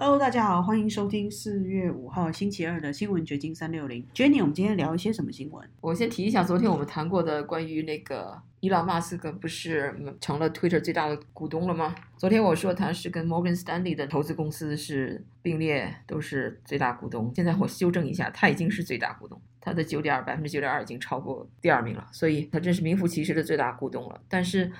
Hello，大家好，欢迎收听四月五号星期二的新闻掘金三六零。Jenny，我们今天聊一些什么新闻？我先提一下，昨天我们谈过的关于那个伊朗马斯克不是成了 Twitter 最大的股东了吗？昨天我说他是跟 Morgan Stanley 的投资公司是并列，都是最大股东。现在我修正一下，他已经是最大股东，他的九点二百分之九点二已经超过第二名了，所以他真是名副其实的最大股东了。但是。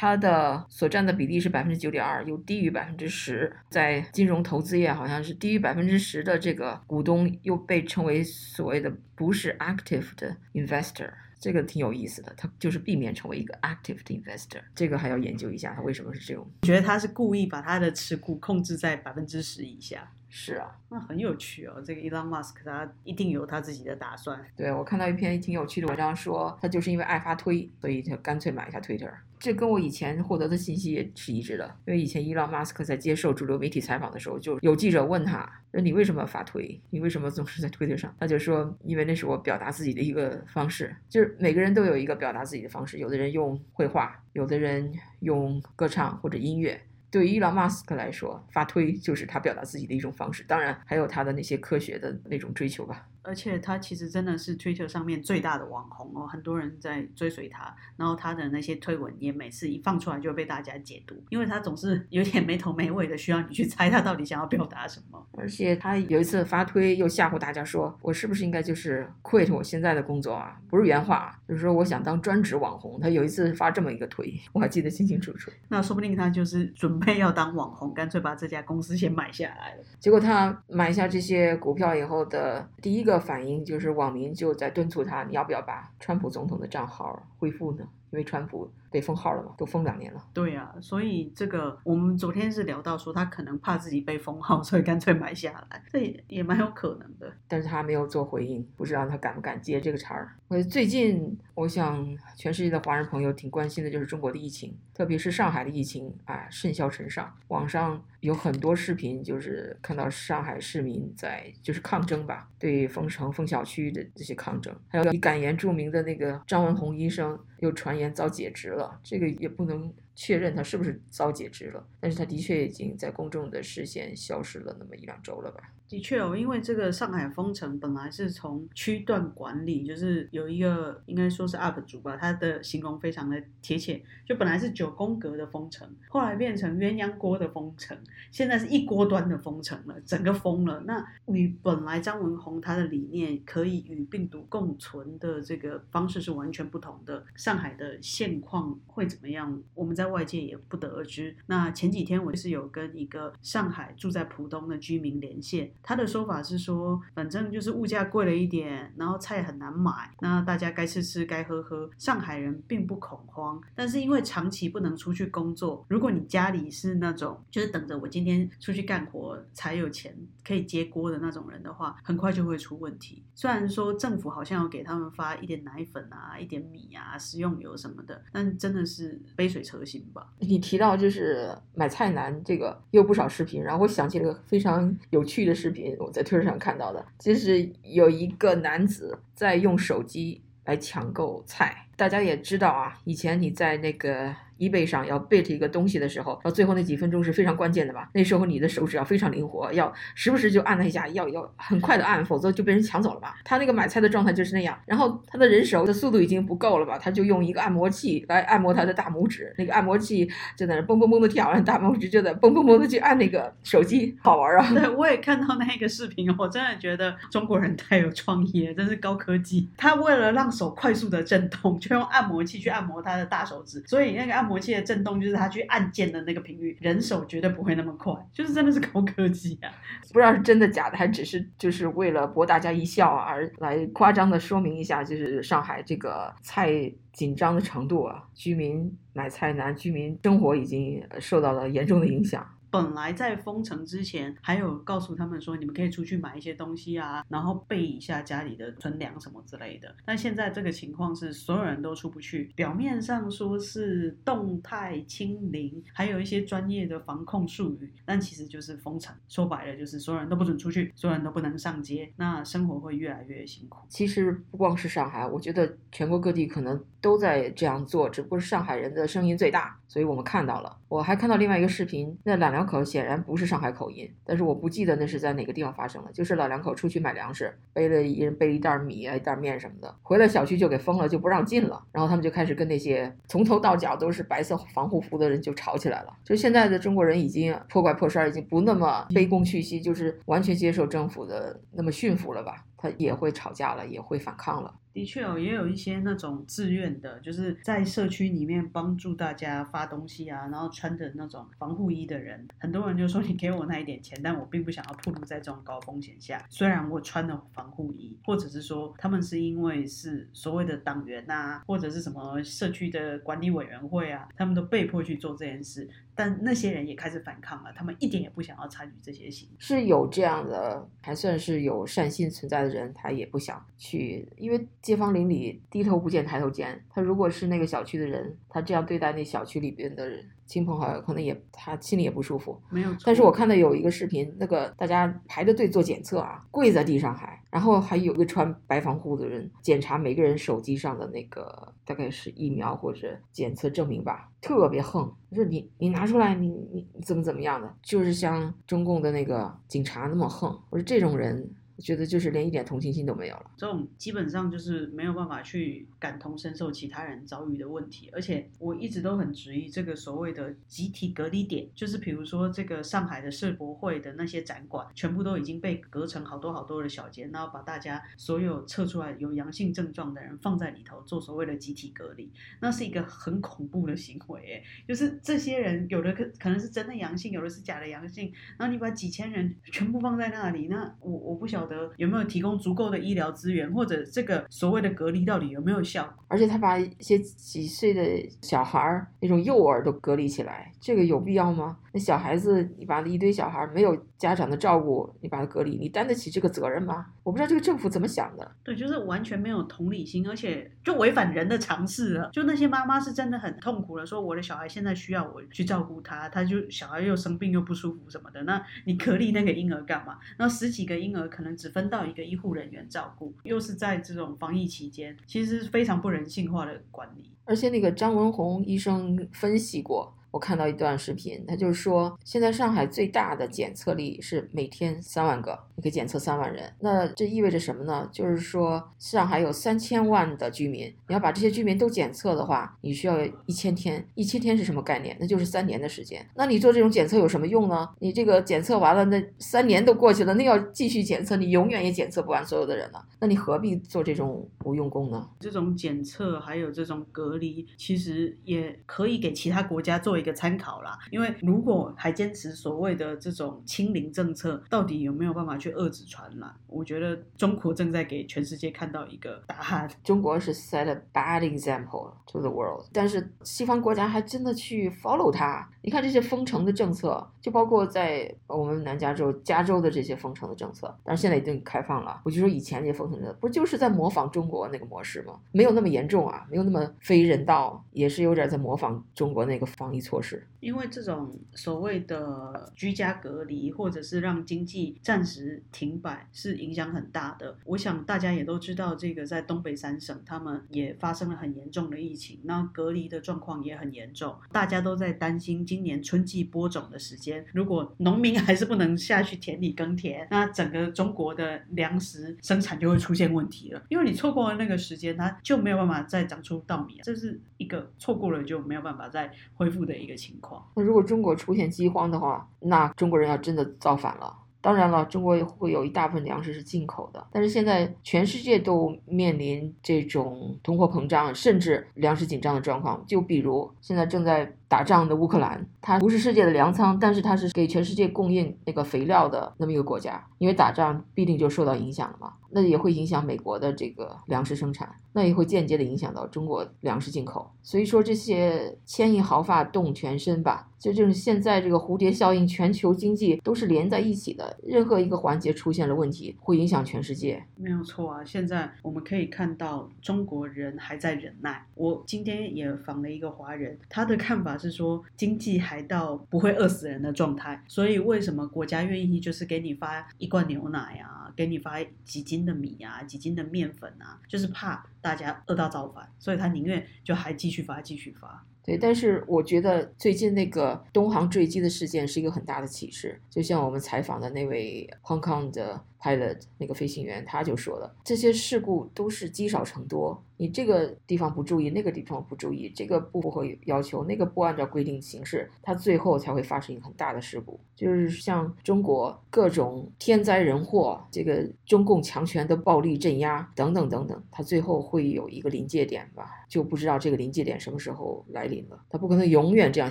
他的所占的比例是百分之九点二，又低于百分之十。在金融投资业，好像是低于百分之十的这个股东又被称为所谓的不是 active 的 investor，这个挺有意思的。他就是避免成为一个 active investor，这个还要研究一下他为什么是这种。觉得他是故意把他的持股控制在百分之十以下。是啊，那很有趣哦。这个 Elon Musk 他一定有他自己的打算。对我看到一篇挺有趣的文章，说他就是因为爱发推，所以他干脆买一下 Twitter。这跟我以前获得的信息也是一致的，因为以前伊朗马斯克在接受主流媒体采访的时候，就有记者问他：“说你为什么发推？你为什么总是在推特上？”他就说：“因为那是我表达自己的一个方式。就是每个人都有一个表达自己的方式，有的人用绘画，有的人用歌唱或者音乐。对于伊朗马斯克来说，发推就是他表达自己的一种方式。当然，还有他的那些科学的那种追求吧。”而且他其实真的是 Twitter 上面最大的网红哦，很多人在追随他，然后他的那些推文也每次一放出来就被大家解读，因为他总是有点没头没尾的，需要你去猜他到底想要表达什么。而且他有一次发推又吓唬大家说，我是不是应该就是 quit 我现在的工作啊？不是原话，就是说我想当专职网红。他有一次发这么一个推，我还记得清清楚楚。那说不定他就是准备要当网红，干脆把这家公司先买下来了。结果他买下这些股票以后的第一个。反应就是网民就在敦促他，你要不要把川普总统的账号恢复呢？因为川普。被封号了嘛？都封两年了。对呀，所以这个我们昨天是聊到说，他可能怕自己被封号，所以干脆买下来，这也也蛮有可能的。但是他没有做回应，不知道他敢不敢接这个茬儿。我最近，我想全世界的华人朋友挺关心的就是中国的疫情，特别是上海的疫情啊，甚嚣尘上。网上有很多视频，就是看到上海市民在就是抗争吧，对封城、封小区的这些抗争。还有以感言著名的那个张文宏医生，又传言遭解职了，这个也不能确认他是不是遭解职了，但是他的确已经在公众的视线消失了那么一两周了吧。的确哦，因为这个上海封城本来是从区段管理，就是有一个应该说是 UP 主吧，他的形容非常的贴切，就本来是九宫格的封城，后来变成鸳鸯锅的封城，现在是一锅端的封城了，整个封了。那与本来张文宏他的理念可以与病毒共存的这个方式是完全不同的。上海的现况会怎么样？我们在外界也不得而知。那前几天我就是有跟一个上海住在浦东的居民连线。他的说法是说，反正就是物价贵了一点，然后菜很难买，那大家该吃吃，该喝喝。上海人并不恐慌，但是因为长期不能出去工作，如果你家里是那种就是等着我今天出去干活才有钱可以接锅的那种人的话，很快就会出问题。虽然说政府好像要给他们发一点奶粉啊、一点米啊、食用油什么的，但真的是杯水车薪你提到就是买菜难，这个有不少视频，然后我想起了个非常有趣的。视频我在推特上看到的，就是有一个男子在用手机来抢购菜。大家也知道啊，以前你在那个。eBay 上要 bid 一个东西的时候，到最后那几分钟是非常关键的吧？那时候你的手指要非常灵活，要时不时就按了一下，要要很快的按，否则就被人抢走了吧？他那个买菜的状态就是那样，然后他的人手的速度已经不够了吧？他就用一个按摩器来按摩他的大拇指，那个按摩器就在那蹦蹦蹦的跳，大拇指就在蹦蹦蹦的去按那个手机，好玩啊！对，我也看到那个视频，我真的觉得中国人太有创意了，真是高科技。他为了让手快速的震动，就用按摩器去按摩他的大手指，所以那个按。魔器的震动就是他去按键的那个频率，人手绝对不会那么快，就是真的是高科技啊！不知道是真的假的，还只是就是为了博大家一笑而来夸张的说明一下，就是上海这个菜紧张的程度啊，居民买菜难，居民生活已经受到了严重的影响。本来在封城之前，还有告诉他们说，你们可以出去买一些东西啊，然后备一下家里的存粮什么之类的。但现在这个情况是，所有人都出不去。表面上说是动态清零，还有一些专业的防控术语，但其实就是封城。说白了，就是所有人都不准出去，所有人都不能上街，那生活会越来越辛苦。其实不光是上海，我觉得全国各地可能都在这样做，只不过是上海人的声音最大，所以我们看到了。我还看到另外一个视频，那两。两口显然不是上海口音，但是我不记得那是在哪个地方发生的。就是老两口出去买粮食，背了一人背了一袋米啊，一袋面什么的，回来小区就给封了，就不让进了。然后他们就开始跟那些从头到脚都是白色防护服的人就吵起来了。就现在的中国人已经破罐破摔，已经不那么卑躬屈膝，就是完全接受政府的那么驯服了吧？他也会吵架了，也会反抗了。的确哦，也有一些那种自愿的，就是在社区里面帮助大家发东西啊，然后穿着那种防护衣的人，很多人就说你给我那一点钱，但我并不想要暴露在这种高风险下。虽然我穿了防护衣，或者是说他们是因为是所谓的党员呐，或者是什么社区的管理委员会啊，他们都被迫去做这件事，但那些人也开始反抗了，他们一点也不想要参与这些行是有这样的，还算是有善心存在的人，他也不想去，因为。街坊邻里低头不见抬头见，他如果是那个小区的人，他这样对待那小区里边的人。亲朋好友可能也他心里也不舒服，没有。但是我看到有一个视频，那个大家排着队做检测啊，跪在地上还，然后还有个穿白防护的人检查每个人手机上的那个大概是疫苗或者检测证明吧，特别横，就是你你拿出来，你你你怎么怎么样的，就是像中共的那个警察那么横。我说这种人。觉得就是连一点同情心都没有了，这种基本上就是没有办法去感同身受其他人遭遇的问题。而且我一直都很质疑这个所谓的集体隔离点，就是比如说这个上海的世博会的那些展馆，全部都已经被隔成好多好多的小间，然后把大家所有测出来有阳性症状的人放在里头做所谓的集体隔离，那是一个很恐怖的行为。哎，就是这些人有的可可能是真的阳性，有的是假的阳性，然后你把几千人全部放在那里，那我我不晓有没有提供足够的医疗资源，或者这个所谓的隔离到底有没有效？而且他把一些几岁的小孩儿那种幼儿都隔离起来，这个有必要吗？那小孩子，你把一堆小孩没有家长的照顾，你把他隔离，你担得起这个责任吗？我不知道这个政府怎么想的。对，就是完全没有同理心，而且就违反人的常识了。就那些妈妈是真的很痛苦了，说我的小孩现在需要我去照顾他，他就小孩又生病又不舒服什么的，那你隔离那个婴儿干嘛？那十几个婴儿可能只分到一个医护人员照顾，又是在这种防疫期间，其实非常不人性化的管理。而且那个张文宏医生分析过。我看到一段视频，他就是说，现在上海最大的检测力是每天三万个，你可以检测三万人。那这意味着什么呢？就是说，上海有三千万的居民，你要把这些居民都检测的话，你需要一千天。一千天是什么概念？那就是三年的时间。那你做这种检测有什么用呢？你这个检测完了，那三年都过去了，那要继续检测，你永远也检测不完所有的人了。那你何必做这种无用功呢？这种检测还有这种隔离，其实也可以给其他国家做。一个参考啦，因为如果还坚持所谓的这种清零政策，到底有没有办法去遏制传染？我觉得中国正在给全世界看到一个答案。中国是 set a bad example to the world，但是西方国家还真的去 follow 它。你看这些封城的政策，就包括在我们南加州、加州的这些封城的政策，但是现在已经开放了。我就说以前那些封城的，不就是在模仿中国那个模式吗？没有那么严重啊，没有那么非人道，也是有点在模仿中国那个防疫。措施，因为这种所谓的居家隔离，或者是让经济暂时停摆，是影响很大的。我想大家也都知道，这个在东北三省，他们也发生了很严重的疫情，那隔离的状况也很严重。大家都在担心，今年春季播种的时间，如果农民还是不能下去田里耕田，那整个中国的粮食生产就会出现问题了。因为你错过了那个时间，它就没有办法再长出稻米，这是一个错过了就没有办法再恢复的。一个情况，那如果中国出现饥荒的话，那中国人要真的造反了。当然了，中国会有一大部分粮食是进口的，但是现在全世界都面临这种通货膨胀，甚至粮食紧张的状况。就比如现在正在打仗的乌克兰，它不是世界的粮仓，但是它是给全世界供应那个肥料的那么一个国家。因为打仗必定就受到影响了嘛，那也会影响美国的这个粮食生产，那也会间接的影响到中国粮食进口。所以说这些牵一毫发动全身吧。就就是现在这个蝴蝶效应，全球经济都是连在一起的，任何一个环节出现了问题，会影响全世界。没有错啊，现在我们可以看到中国人还在忍耐。我今天也访了一个华人，他的看法是说，经济还到不会饿死人的状态，所以为什么国家愿意就是给你发一罐牛奶啊，给你发几斤的米啊，几斤的面粉啊，就是怕大家饿到造反，所以他宁愿就还继续发，继续发。对，但是我觉得最近那个东航坠机的事件是一个很大的启示，就像我们采访的那位 Hong Kong 的 pilot 那个飞行员，他就说了，这些事故都是积少成多，你这个地方不注意，那个地方不注意，这个不符合要求，那个不按照规定行事，它最后才会发生一个很大的事故。就是像中国各种天灾人祸，这个中共强权的暴力镇压等等等等，它最后会有一个临界点吧？就不知道这个临界点什么时候来临了。它不可能永远这样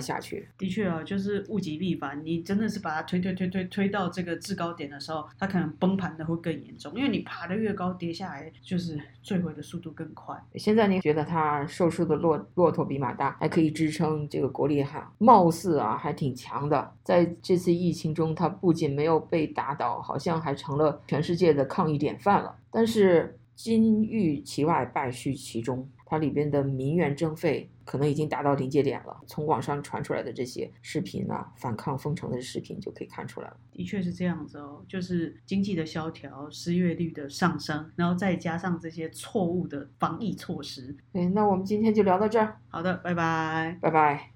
下去。的确啊，就是物极必反，你真的是把它推推推推推到这个制高点的时候，它可能崩盘的会更严重，因为你爬的越高，跌下来就是坠毁的速度更快。现在你觉得它瘦瘦的骆骆驼比马大，还可以支撑这个国力哈，貌似啊还挺强的。在这次疫情中，它不仅没有被打倒，好像还成了全世界的抗疫典范了。但是金玉其外，败絮其中。它里边的民怨征费可能已经达到临界点了。从网上传出来的这些视频啊，反抗封城的视频就可以看出来了。的确是这样子哦，就是经济的萧条、失业率的上升，然后再加上这些错误的防疫措施。对，那我们今天就聊到这儿。好的，拜拜，拜拜。